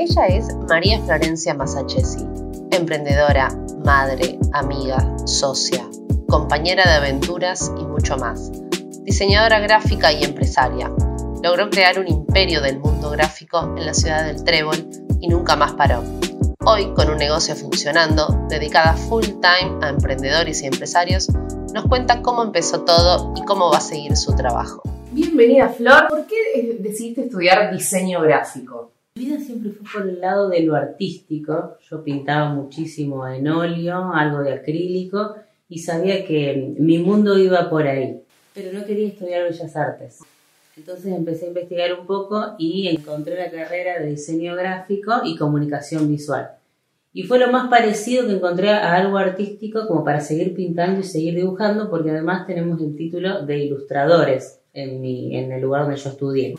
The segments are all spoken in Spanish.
Ella es María Florencia Masachesi, emprendedora, madre, amiga, socia, compañera de aventuras y mucho más. Diseñadora gráfica y empresaria. Logró crear un imperio del mundo gráfico en la ciudad del Trébol y nunca más paró. Hoy, con un negocio funcionando, dedicada full time a emprendedores y empresarios, nos cuenta cómo empezó todo y cómo va a seguir su trabajo. Bienvenida, Flor. ¿Por qué decidiste estudiar diseño gráfico? Mi vida siempre fue por el lado de lo artístico. Yo pintaba muchísimo en óleo, algo de acrílico, y sabía que mi mundo iba por ahí. Pero no quería estudiar Bellas Artes. Entonces empecé a investigar un poco y encontré la carrera de diseño gráfico y comunicación visual. Y fue lo más parecido que encontré a algo artístico como para seguir pintando y seguir dibujando, porque además tenemos el título de ilustradores en, mi, en el lugar donde yo estudié.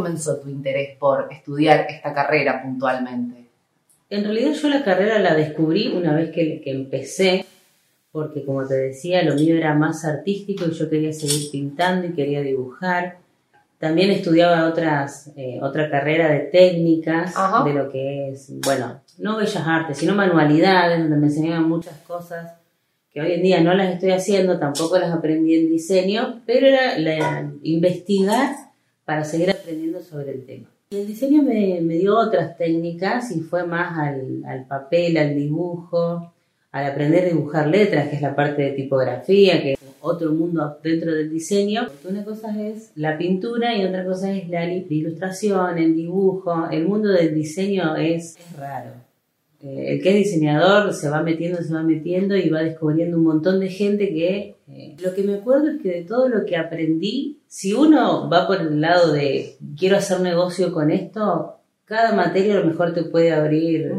¿Y dónde comenzó tu interés por estudiar esta carrera puntualmente? En realidad yo la carrera la descubrí una vez que, que empecé, porque como te decía, lo mío era más artístico y yo quería seguir pintando y quería dibujar. También estudiaba otras, eh, otra carrera de técnicas, Ajá. de lo que es, bueno, no bellas artes, sino manualidades, donde me enseñaban muchas cosas que hoy en día no las estoy haciendo, tampoco las aprendí en diseño, pero era la- investigar para seguir aprendiendo sobre el tema. El diseño me, me dio otras técnicas y fue más al, al papel, al dibujo, al aprender a dibujar letras, que es la parte de tipografía, que es otro mundo dentro del diseño. Una cosa es la pintura y otra cosa es la, la ilustración, el dibujo. El mundo del diseño es, es raro. Eh, el que es diseñador se va metiendo, se va metiendo y va descubriendo un montón de gente que... eh, lo que me acuerdo es que de todo lo que aprendí, si uno va por el lado de quiero hacer negocio con esto, cada materia a lo mejor te puede abrir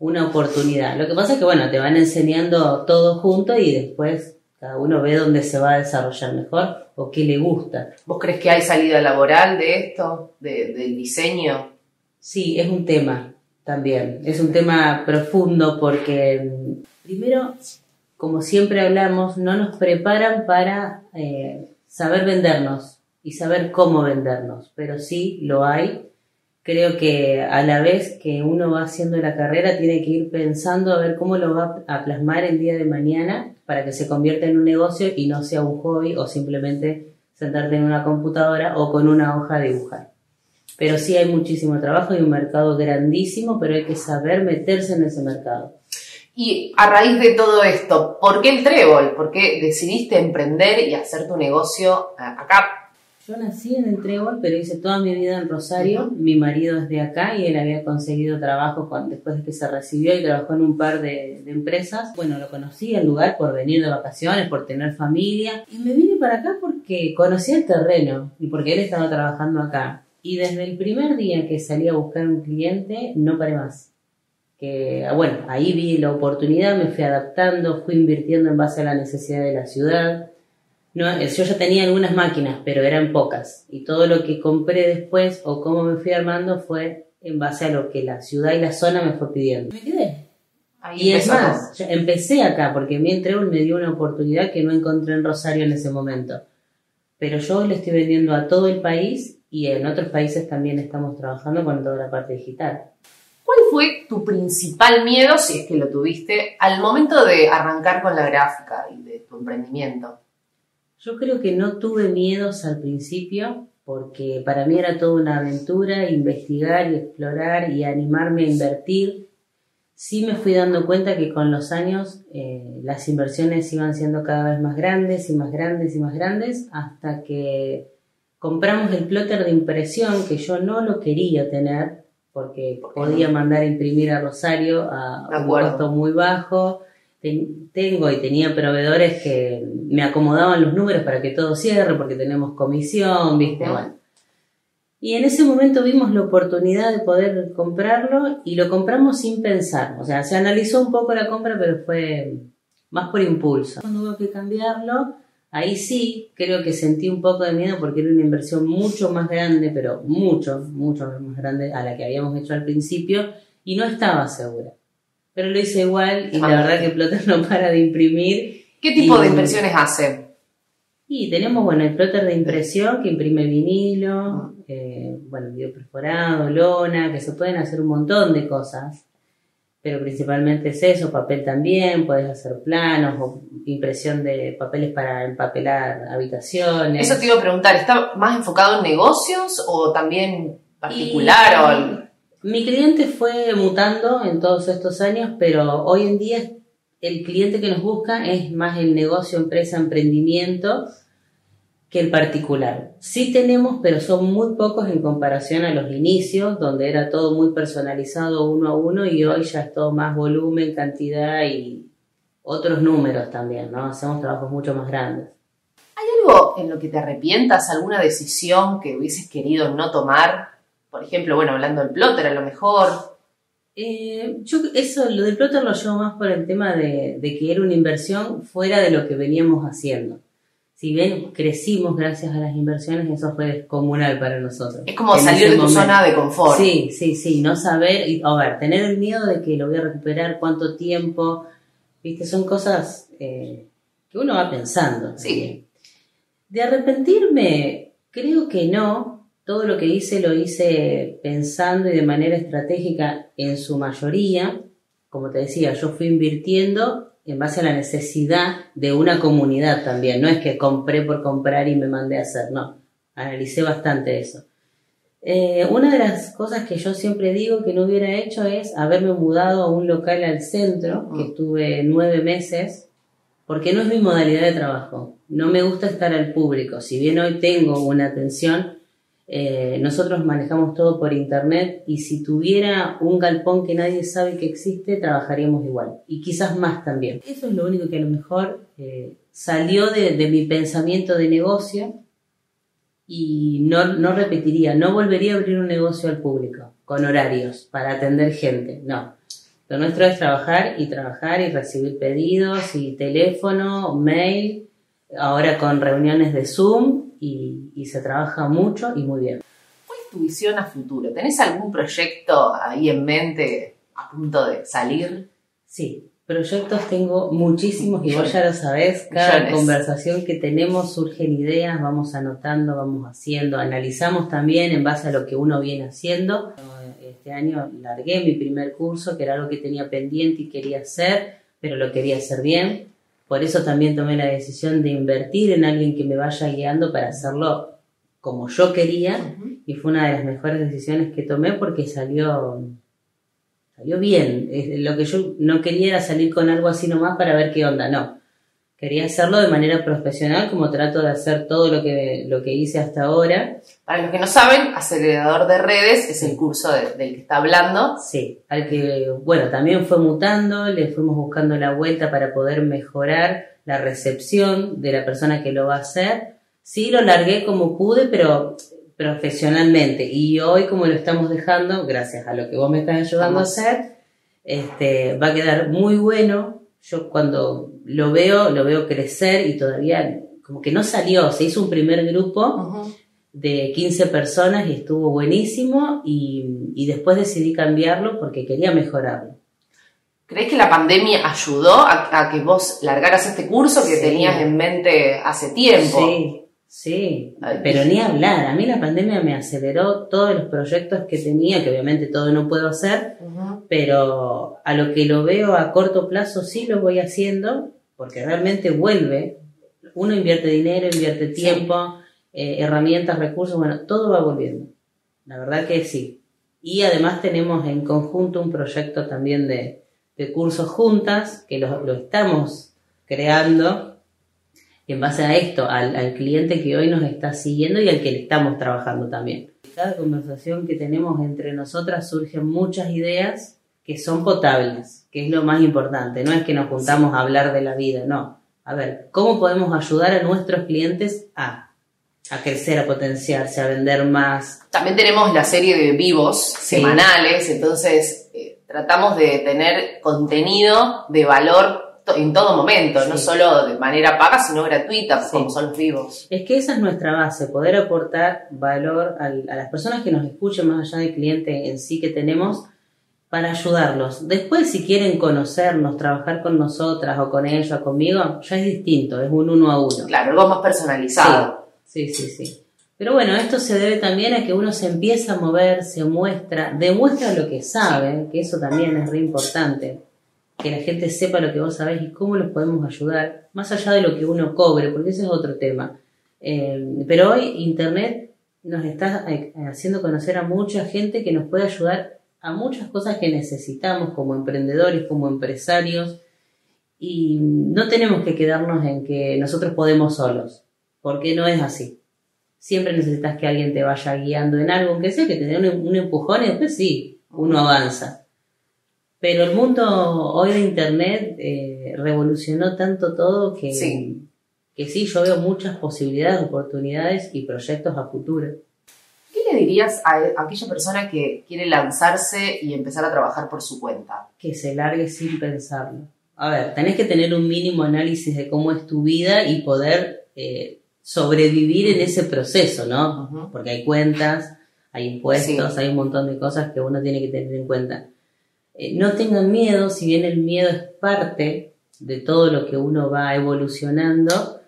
una oportunidad. Lo que pasa es que, bueno, te van enseñando todo junto y después cada uno ve dónde se va a desarrollar mejor o qué le gusta. ¿Vos crees que hay salida laboral de esto, de- del diseño? Sí, es un tema también. Es un tema profundo porque, primero, como siempre hablamos, no nos preparan para eh, saber vendernos y saber cómo vendernos, pero sí lo hay. Creo que a la vez que uno va haciendo la carrera tiene que ir pensando a ver cómo lo va a plasmar el día de mañana para que se convierta en un negocio y no sea un hobby o simplemente sentarte en una computadora o con una hoja a dibujar. Pero sí hay muchísimo trabajo y un mercado grandísimo, pero hay que saber meterse en ese mercado. Y a raíz de todo esto, ¿por qué el trébol? ¿Por qué decidiste emprender y hacer tu negocio eh, acá? Yo nací en el Trébol, pero hice toda mi vida en Rosario. Mi marido es de acá y él había conseguido trabajo cuando- después de que se recibió y trabajó en un par de, de empresas. Bueno, lo conocí el lugar por venir de vacaciones, por tener familia. Y me vine para acá porque conocía el terreno y porque él estaba trabajando acá. Y desde el primer día que salí a buscar un cliente, no paré más. Que, ah, bueno, ahí vi la oportunidad, me fui adaptando, fui invirtiendo en base a la necesidad de la ciudad. No, yo ya tenía algunas máquinas, pero eran pocas. Y todo lo que compré después o cómo me fui armando fue en base a lo que la ciudad y la zona me fue pidiendo. Me quedé. Ahí Y es más, yo empecé acá porque mi Trébol me dio una oportunidad que no encontré en Rosario en ese momento. Pero yo le estoy vendiendo a todo el país y en otros países también estamos trabajando con toda la parte digital. ¿Cuál fue tu principal miedo, si es que lo tuviste, al momento de arrancar con la gráfica y de tu emprendimiento? Yo creo que no tuve miedos al principio porque para mí era toda una aventura investigar y explorar y animarme a invertir. Sí me fui dando cuenta que con los años eh, las inversiones iban siendo cada vez más grandes y más grandes y más grandes hasta que compramos el plotter de impresión que yo no lo quería tener porque ¿Por qué podía mandar a imprimir a Rosario a un costo muy bajo. Ten- tengo y tenía proveedores que me acomodaban los números para que todo cierre porque tenemos comisión, ¿viste? Bueno. Y en ese momento vimos la oportunidad de poder comprarlo y lo compramos sin pensar. O sea, se analizó un poco la compra, pero fue más por impulso. Cuando hubo que cambiarlo, ahí sí creo que sentí un poco de miedo porque era una inversión mucho más grande, pero mucho, mucho más grande a la que habíamos hecho al principio y no estaba segura. Pero lo hice igual y la Ah. verdad que Plotter no para de imprimir. ¿Qué tipo Y- de impresiones hace? Y tenemos, bueno, el plotter de impresión que imprime vinilo, eh, bueno, video perforado, lona, que se pueden hacer un montón de cosas, pero principalmente es eso, papel también, puedes hacer planos o impresión de papeles para empapelar habitaciones. Eso te iba a preguntar, ¿está más enfocado en negocios o también particular? o Mi cliente fue mutando en todos estos años, pero hoy en día el cliente que nos busca es más el negocio, empresa, emprendimiento que el particular. Sí tenemos, pero son muy pocos en comparación a los inicios, donde era todo muy personalizado uno a uno y hoy ya es todo más volumen, cantidad y otros números también, ¿no? Hacemos trabajos mucho más grandes. ¿Hay algo en lo que te arrepientas, alguna decisión que hubieses querido no tomar? Por ejemplo, bueno, hablando del plotter, a lo mejor. Eh, yo eso, lo del plotter lo llevo más por el tema de, de que era una inversión fuera de lo que veníamos haciendo si bien crecimos gracias a las inversiones, eso fue descomunal para nosotros. Es como salir de tu zona de confort. Sí, sí, sí, no saber, y, a ver, tener el miedo de que lo voy a recuperar, cuánto tiempo, viste, son cosas eh, que uno va pensando. Sí. De arrepentirme, creo que no. Todo lo que hice lo hice pensando y de manera estratégica en su mayoría. Como te decía, yo fui invirtiendo en base a la necesidad de una comunidad también. No es que compré por comprar y me mandé a hacer, no. Analicé bastante eso. Eh, una de las cosas que yo siempre digo que no hubiera hecho es haberme mudado a un local al centro, que estuve nueve meses, porque no es mi modalidad de trabajo. No me gusta estar al público. Si bien hoy tengo una atención, eh, nosotros manejamos todo por internet y si tuviera un galpón que nadie sabe que existe, trabajaríamos igual. Y quizás más también. Eso es lo único que a lo mejor eh, salió de, mi pensamiento de negocio y no, no repetiría, no volvería a abrir un negocio al público con horarios para atender gente. No. Lo nuestro es trabajar y trabajar y recibir pedidos y teléfono, mail, ahora con reuniones de Zoom y, se trabaja mucho y muy bien. ¿Cuál es tu visión a futuro? ¿Tenés algún proyecto ahí en mente a punto de salir? Sí, proyectos tengo muchísimos y vos ya lo sabés, cada conversación que tenemos surgen ideas, vamos anotando, vamos haciendo, analizamos también en base a lo que uno viene haciendo. Este año largué mi primer curso, que era algo que tenía pendiente y quería hacer, pero lo quería hacer bien. Por eso también tomé la decisión de invertir en alguien que me vaya guiando para hacerlo como yo quería y fue una de las mejores decisiones que tomé porque salió salió bien. Lo que yo no quería era salir con algo así nomás para ver qué onda, no. Quería hacerlo de manera profesional, como trato de hacer todo lo que, lo que hice hasta ahora. Para los que no saben, acelerador de redes es el curso del que está hablando. Sí, al que, bueno, también fue mutando, le fuimos buscando la vuelta para poder mejorar la recepción de la persona que lo va a hacer. Sí, lo largué como pude, pero profesionalmente. Y hoy, como lo estamos dejando, gracias a lo que vos me estás ayudando a hacer, este, va a quedar muy bueno. Yo cuando lo veo, lo veo crecer y todavía como que no salió, se hizo un primer grupo de 15 personas y estuvo buenísimo y, después decidí cambiarlo porque quería mejorarlo. ¿Crees que la pandemia ayudó a, que vos largaras este curso que tenías en mente hace tiempo? Sí, sí, pero ni hablar. A mí la pandemia me aceleró todos los proyectos que tenía, que obviamente todo no puedo hacer, pero a lo que lo veo a corto plazo sí lo voy haciendo porque realmente vuelve. Uno invierte dinero, invierte tiempo, eh, herramientas, recursos, bueno, todo va volviendo. La verdad que sí. Y además tenemos en conjunto un proyecto también de, cursos juntas, que lo, estamos creando en base a esto, al, al, cliente que hoy nos está siguiendo y al que le estamos trabajando también. Cada conversación que tenemos entre nosotras surgen muchas ideas que son potables, que es lo más importante. No es que nos juntamos a hablar de la vida, no. A ver, ¿cómo podemos ayudar a nuestros clientes a, a crecer, a potenciarse, a vender más? También tenemos la serie de vivos semanales, entonces eh, tratamos de tener contenido de valor en todo momento, no solo de manera paga, sino gratuita, como son los vivos. Es que esa es nuestra base, poder aportar valor a las personas que nos escuchen más allá del cliente en sí que tenemos para ayudarlos. Después, si quieren conocernos, trabajar con nosotras o con ella o conmigo, ya es distinto, es un uno a uno. Claro, algo más personalizado. Sí, sí, sí. Pero bueno, esto se debe también a que uno se empieza a mover, se muestra, demuestra lo que sabe, que eso también es re importante. Que la gente sepa lo que vos sabés y cómo los podemos ayudar, más allá de lo que uno cobre, porque ese es otro tema. Eh, pero hoy Internet nos está eh, haciendo conocer a mucha gente que nos puede ayudar a muchas cosas que necesitamos como emprendedores, como empresarios, y no tenemos que quedarnos en que nosotros podemos solos, porque no es así siempre necesitas que alguien te vaya guiando en algo, aunque sea que te dé un, empujón y después sí, uno avanza. Pero el mundo hoy de Internet eh, revolucionó tanto todo que sí. que sí, yo veo muchas posibilidades, oportunidades y proyectos a futuro. ¿Qué le dirías a aquella persona que quiere lanzarse y empezar a trabajar por su cuenta? Que se largue sin pensarlo. A ver, tenés que tener un mínimo análisis de cómo es tu vida y poder eh, sobrevivir en ese proceso, ¿no? Porque hay cuentas, hay impuestos, hay un montón de cosas que uno tiene que tener en cuenta. Eh, no tengan miedo, si bien el miedo es parte de todo lo que uno va evolucionando,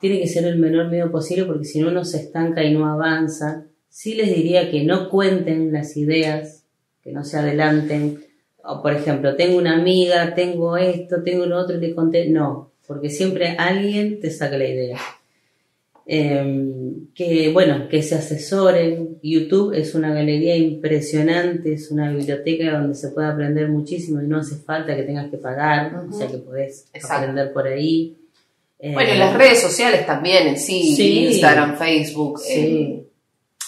tiene que ser el menor miedo posible porque si no uno se estanca y no avanza. Sí les diría que no cuenten las ideas, que no se adelanten. O, por ejemplo, tengo una amiga, tengo esto, tengo lo otro y te conté. No, porque siempre alguien te saca la idea. Em, que bueno, que se asesoren. YouTube es una galería impresionante, es una biblioteca donde se puede aprender muchísimo y no hace falta que tengas que pagar, o sea que podés aprender por ahí. bueno, y las redes sociales también en sí, Instagram, Facebook. Em,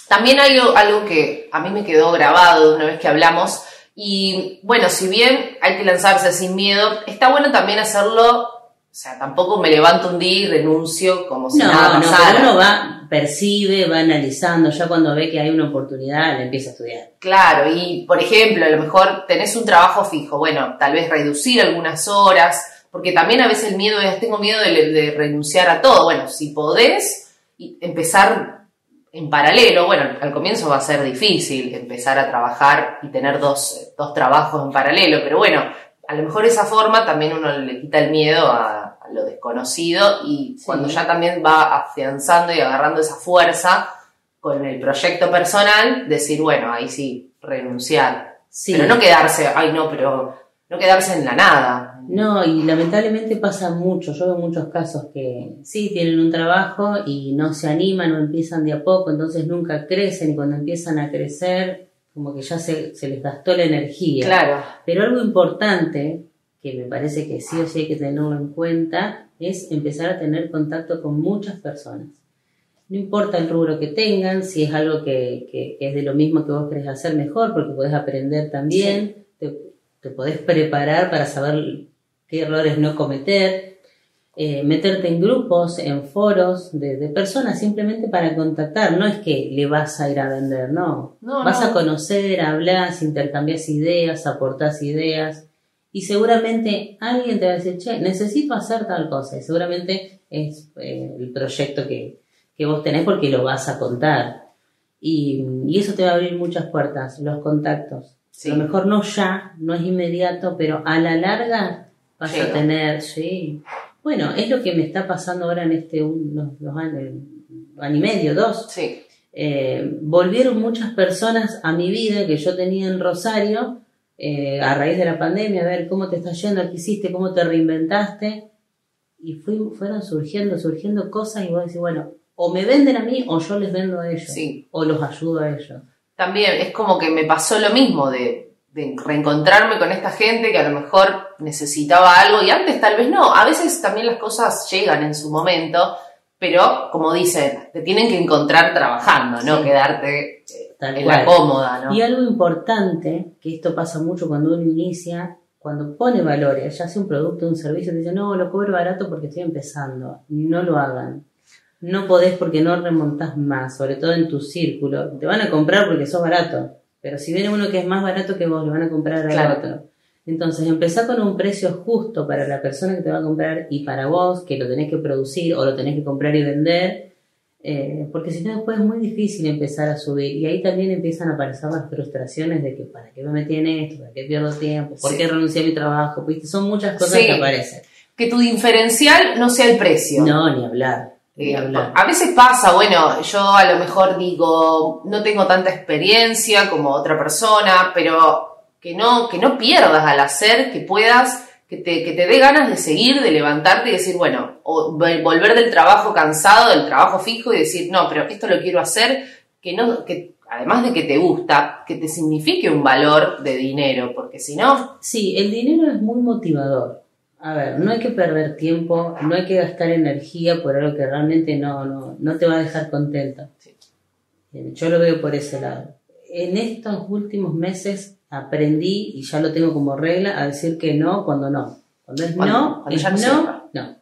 también hay algo que a mí me quedó grabado una vez que hablamos. Y bueno, si bien hay que lanzarse sin miedo, está bueno también hacerlo sea, tampoco me levanto un día y renuncio como si nada pasara. No, uno va, percibe, va analizando, ya cuando ve que hay una oportunidad, le empieza a estudiar. Claro, y por ejemplo, a lo mejor tenés un trabajo fijo, bueno, tal vez reducir algunas horas, porque también a veces el miedo es, tengo miedo de, renunciar a todo. Bueno, si podés empezar en paralelo, bueno, al comienzo va a ser difícil empezar a trabajar y tener dos, dos trabajos en paralelo, pero bueno, a lo mejor esa forma también uno le quita el miedo a, lo desconocido y cuando ya también va afianzando y agarrando esa fuerza con el proyecto personal, decir, bueno, ahí sí, renunciar. Pero no quedarse, ay no, pero no quedarse en la nada. No, y lamentablemente pasa mucho, yo veo muchos casos que sí tienen un trabajo y no se animan o empiezan de a poco, entonces nunca crecen y cuando empiezan a crecer como que ya se, se les gastó la energía. Claro. Pero algo importante que me parece que sí o sí hay que tenerlo en cuenta, es empezar a tener contacto con muchas personas. No importa el rubro que tengan, si es algo que, es de lo mismo que vos querés hacer mejor, porque podés aprender también, te, te, podés preparar para saber qué errores no cometer, eh, meterte en grupos, en foros de, personas simplemente para contactar, no es que le vas a ir a vender, no, vas a conocer, hablas, intercambias ideas, aportás ideas, y seguramente alguien te va a decir, che, necesito hacer tal cosa, y seguramente es eh, el proyecto que, vos tenés porque lo vas a contar. Y, eso te va a abrir muchas puertas, los contactos. A lo mejor no ya, no es inmediato, pero a la larga vas a tener, sí. Bueno, es lo que me está pasando ahora en este unos, años, año y medio, dos. Sí. Eh, volvieron muchas personas a mi vida que yo tenía en Rosario eh, a raíz de la pandemia, a ver cómo te está yendo, qué hiciste, cómo te reinventaste. Y fueron surgiendo, surgiendo cosas y vos decís, bueno, o me venden a mí o yo les vendo a ellos. O los ayudo a ellos. También es como que me pasó lo mismo de, de reencontrarme con esta gente que a lo mejor necesitaba algo y antes tal vez no. A veces también las cosas llegan en su momento, pero como dicen, te tienen que encontrar trabajando, no quedarte eh, en la cómoda, ¿no? Y algo importante, que esto pasa mucho cuando uno inicia, cuando pone valores, ya sea un producto, un servicio, te dice, no, lo cobro barato porque estoy empezando. No lo hagan. No podés porque no remontás más, sobre todo en tu círculo. Te van a comprar porque sos barato. Pero si viene uno que es más barato que vos, lo van a comprar al otro. Entonces, empezá con un precio justo para la persona que te va a comprar y para vos, que lo tenés que producir o lo tenés que comprar y vender, Eh, porque si no después es muy difícil empezar a subir y ahí también empiezan a aparecer las frustraciones de que para qué me metí en esto, para qué pierdo tiempo, por qué renuncié a mi trabajo, ¿viste? son muchas cosas Sí. que aparecen. Que tu diferencial no sea el precio. No, ni hablar. Eh, a veces pasa, bueno, yo a lo mejor digo, no tengo tanta experiencia como otra persona, pero que no, que no pierdas al hacer, que puedas, que te, que te dé ganas de seguir, de levantarte y decir, bueno, o vol- volver del trabajo cansado, del trabajo fijo y decir, no, pero esto lo quiero hacer, que no, que además de que te gusta, que te signifique un valor de dinero, porque si no, Sí, el dinero es muy motivador. A ver, no hay que perder tiempo, no hay que gastar energía por algo que realmente no, no, no te va a dejar contento. Sí. Yo lo veo por ese lado. En estos últimos meses aprendí, y ya lo tengo como regla, a decir que no cuando no. Cuando es Cuando- no, cuando es ya no no.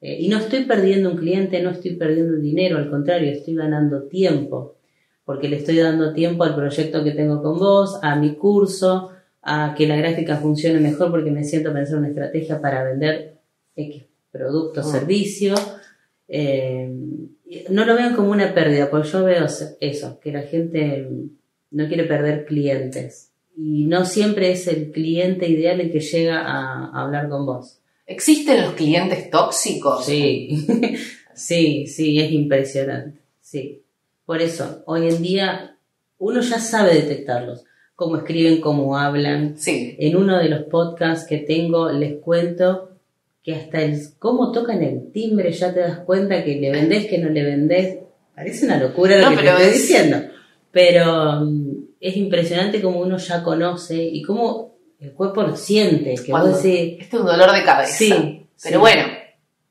Eh, y no estoy perdiendo un cliente, no estoy perdiendo dinero, al contrario, estoy ganando tiempo, porque le estoy dando tiempo al proyecto que tengo con vos, a mi curso, a que la gráfica funcione mejor porque me siento a pensar una estrategia para vender X producto, Mm. servicio. Eh, no lo vean como una pérdida, porque yo veo eso, que la gente no quiere perder clientes. Y no siempre es el cliente ideal el que llega a, a hablar con vos. ¿existen los clientes tóxicos? Sí, sí, sí, es impresionante. Sí. Por eso, hoy en día uno ya sabe detectarlos. Cómo escriben, cómo hablan. Sí. En uno de los podcasts que tengo les cuento que hasta el cómo tocan el timbre ya te das cuenta que le vendés, que no le vendés. Parece una locura lo No, que te estoy es- diciendo. Pero mm, es impresionante como uno ya conoce y cómo el cuerpo lo siente. Que Cuando- vos decís, Este es un dolor de cabeza. Sí, Pero sí. bueno,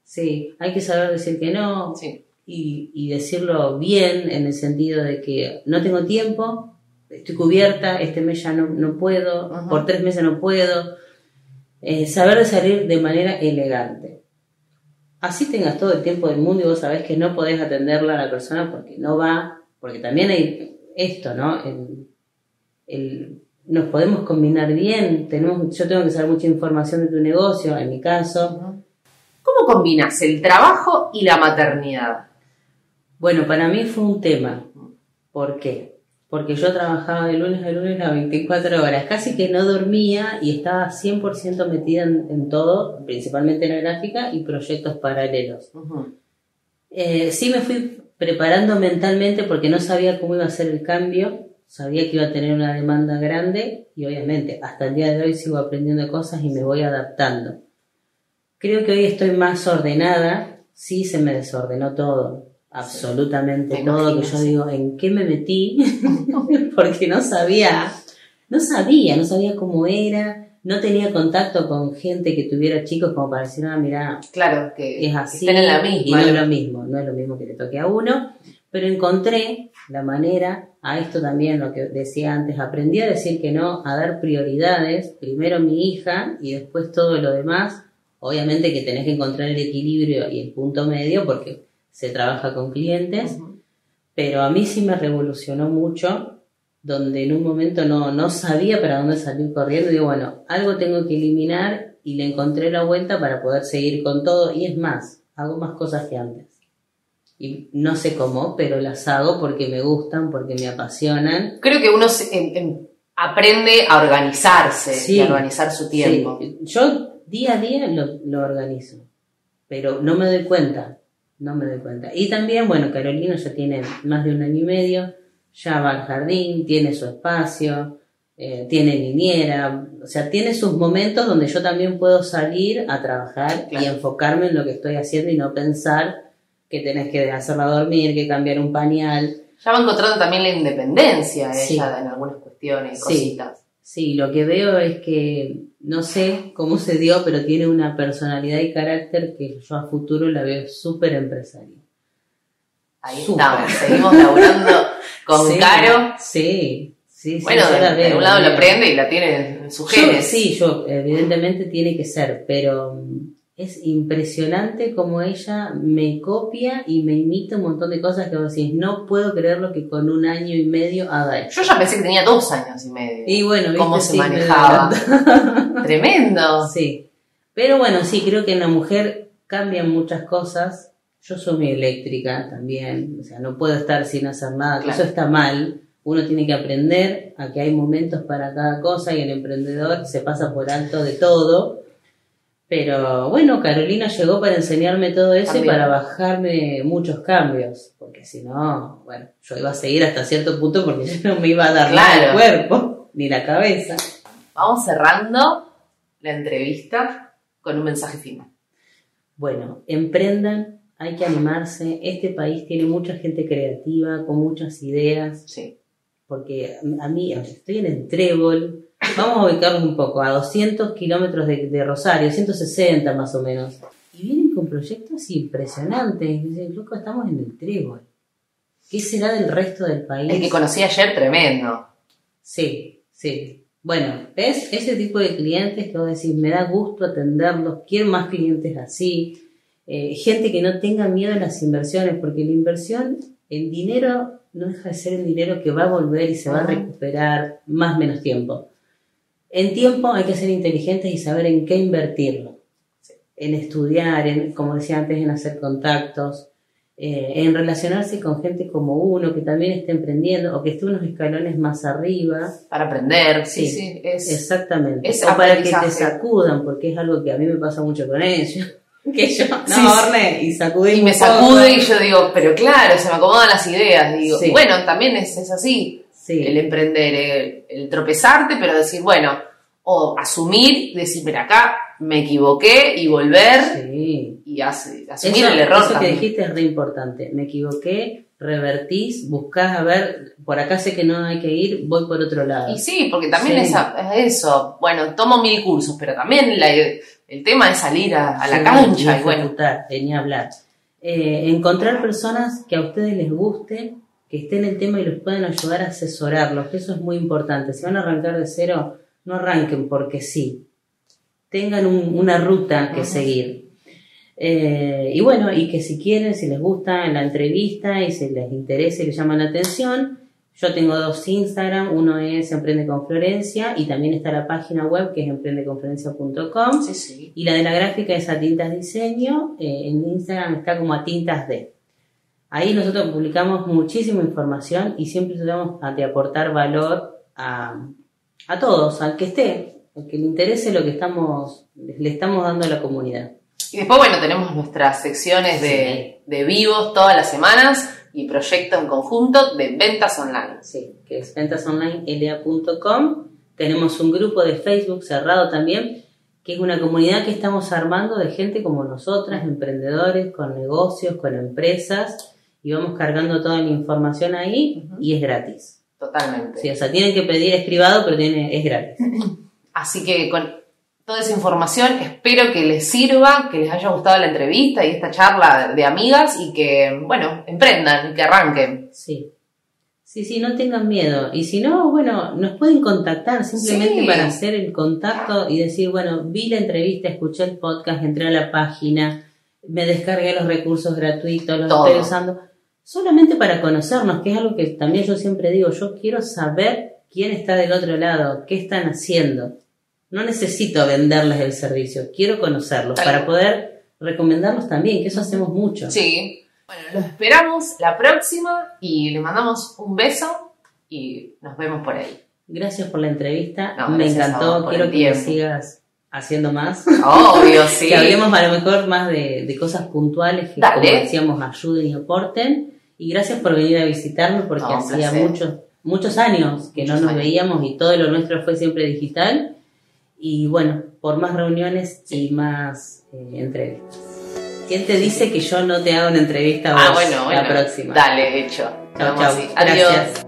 Sí, hay que saber decir que no sí. y, y decirlo bien en el sentido de que no tengo tiempo, estoy cubierta, este mes ya no, no puedo, por tres meses no puedo. Eh, saber de salir de manera elegante. Así tengas todo el tiempo del mundo y vos sabés que no podés atenderla a la persona porque no va, porque también hay esto, ¿no? El- el- nos podemos combinar bien, tenemos, yo tengo que saber mucha información de tu negocio, en mi caso, ¿Cómo combinas el trabajo y la maternidad? Bueno, para mí fue un tema. ¿Por qué? Porque yo trabajaba de lunes a lunes a 24 horas, casi que no dormía y estaba 100% metida en, en todo, principalmente en la gráfica y proyectos paralelos. Eh, sí me fui preparando mentalmente porque no sabía cómo iba a ser el cambio, sabía que iba a tener una demanda grande y obviamente hasta el día de hoy sigo aprendiendo cosas y me voy adaptando. Creo que hoy estoy más ordenada, sí se me desordenó todo, absolutamente Me todo, imagino, que yo sí. digo, ¿en qué me metí? porque no sabía, no sabía, no sabía cómo era, no tenía contacto con gente que tuviera chicos como para decir, ah, mira, Claro, que es así estén en la y misma. no es lo mismo, no es lo mismo que le toque a uno, pero encontré la manera, a esto también lo que decía antes, aprendí a decir que no, a dar prioridades, primero mi hija y después todo lo demás, obviamente que tenés que encontrar el equilibrio y el punto medio porque se trabaja con clientes, pero a mí sí me revolucionó mucho, donde en un momento no, no sabía para dónde salir corriendo, digo, bueno, algo tengo que eliminar y le encontré la vuelta para poder seguir con todo, y es más, hago más cosas que antes. Y no sé cómo, pero las hago porque me gustan, porque me apasionan. Creo que uno se- aprende a organizarse Sí. y a organizar su tiempo. Sí, yo día a día lo, lo organizo, pero no me doy cuenta, no me doy cuenta. Y también, bueno, Carolina ya tiene más de un año y medio, ya va al jardín, tiene su espacio, eh, tiene niñera, o sea, tiene sus momentos donde yo también puedo salir a trabajar y enfocarme en lo que estoy haciendo y no pensar que tenés que hacerla dormir, que cambiar un pañal. Ya va encontrando también la independencia Sí. ella en algunas cuestiones, Sí. cositas. Sí, lo que veo es que no sé cómo se dio, pero tiene una personalidad y carácter que yo a futuro la veo súper empresaria. Ahí Súper. estamos, seguimos laburando con Sí, Caro. Sí, sí, sí. Bueno, yo de, de un lado la lo veo. aprende y la tiene en Yo- genes. sí, yo, evidentemente tiene que ser, pero es impresionante como ella me copia y me imita un montón de cosas que vos decís, no puedo creerlo que con un año y medio haga esto. Yo ya pensé que tenía dos años y medio. Y bueno, ¿viste? cómo se Sí, manejaba. Tremendo. Sí. Pero bueno, sí, creo que en la mujer cambian muchas cosas. Yo soy muy eléctrica también, o sea, no puedo estar sin hacer nada, Claro. eso está mal. Uno tiene que aprender a que hay momentos para cada cosa y el emprendedor se pasa por alto de todo. Pero bueno, Carolina llegó para enseñarme todo eso y para bajarme muchos cambios, porque si no, bueno, yo iba a seguir hasta cierto punto porque yo no me iba a dar nada el Claro. cuerpo ni la cabeza. Vamos cerrando la entrevista con un mensaje final. Bueno, emprendan, hay que animarse. Este país tiene mucha gente creativa, con muchas ideas, Sí. Porque a mí, estoy en el Trébol, vamos a ubicarnos un poco, a 200 kilómetros de, de Rosario, 160 más o menos, y vienen con proyectos impresionantes. Y dicen, loco, estamos en el Trébol. ¿Qué será del resto del país? El que conocí ayer, tremendo. Sí, sí. Bueno, ¿ves? Ese tipo de clientes que vos decís, me da gusto atenderlos, quiero más clientes así. Eh, gente que no tenga miedo a las inversiones, porque la inversión, el dinero no deja de ser el dinero que va a volver y se va a recuperar más o menos tiempo. En tiempo hay que ser inteligentes y saber en qué invertirlo. En estudiar, en, como decía antes, en hacer contactos, eh, en relacionarse con gente como uno que también esté emprendiendo o que esté unos escalones más arriba. Para aprender. Sí, Sí, sí. es, Exactamente. es o para que te sacudan, porque es algo que a mí me pasa mucho con ellos. Que yo, no, Sí. Orne, y sacudí y me sacude y yo digo, pero claro, se me acomodan las ideas. Digo, Sí. bueno, también es, es así. Sí. El emprender, el, el tropezarte, pero decir, bueno, o asumir, decir, mira, acá me equivoqué y volver y hace- asumir Eso, el error eso que dijiste es re importante. Me equivoqué, revertís, buscás a ver, por acá sé que no hay que ir, voy por otro lado. Y sí, porque también es, eso. Bueno, tomo mil cursos, pero también la- el tema es salir a, a la Sí, cancha y y bueno. de ni hablar. Eh, encontrar personas que a ustedes les guste, que estén en el tema y los puedan ayudar a asesorarlos, que eso es muy importante. Si van a arrancar de cero, no arranquen porque sí. Tengan un- una ruta que seguir. Eh, y bueno, y que si quieren, si les gusta la entrevista y si les interesa y les llama la atención, yo tengo dos Instagram, uno es Emprende con Florencia y también está la página web que es emprendeconflorencia.com. Sí, sí. Y la de la gráfica es a Tintas Diseño, eh, en Instagram está como a Tintas D. Ahí nosotros publicamos muchísima información y siempre tratamos de aportar valor a, a todos, al que esté, al que le interese lo que estamos, le estamos dando a la comunidad. Y después, bueno, tenemos nuestras secciones de, de vivos todas las semanas y proyectos en conjunto de ventas online. Sí, que es ventasonlinela.com. Tenemos un grupo de Facebook cerrado también, que es una comunidad que estamos armando de gente como nosotras, emprendedores, con negocios, con empresas, y vamos cargando toda la información ahí y es gratis. Totalmente. Sí, o sea, tienen que pedir es privado, pero tiene, es gratis. Así que con toda esa información espero que les sirva, que les haya gustado la entrevista y esta charla de amigas y que, bueno, emprendan y que arranquen. Sí. Sí, sí, no tengan miedo. Y si no, bueno, nos pueden contactar simplemente Sí. para hacer el contacto y decir, bueno, vi la entrevista, escuché el podcast, entré a la página, me descargué los recursos gratuitos, los Todo. estoy usando. Solamente para conocernos, que es algo que también yo siempre digo, yo quiero saber quién está del otro lado, qué están haciendo. No necesito venderles el servicio, quiero conocerlos Tal para poder recomendarlos también, que eso hacemos mucho. Sí. Bueno, los esperamos la próxima y les mandamos un beso y nos vemos por ahí. Gracias por la entrevista, No, me encantó, quiero que sigas haciendo más. Obvio, sí. Que hablemos a lo mejor más de, de cosas puntuales que, Dale. como decíamos, ayuden y aporten. Y gracias por venir a visitarnos porque No, hacía muchos, muchos años que Muchos no nos años. veíamos y todo lo nuestro fue siempre digital. Y bueno, por más reuniones y más eh, entrevistas. ¿Quién te dice que yo no te hago una entrevista a Ah, vos bueno, bueno. la próxima? Dale, hecho. Chau. así. Adiós. Gracias.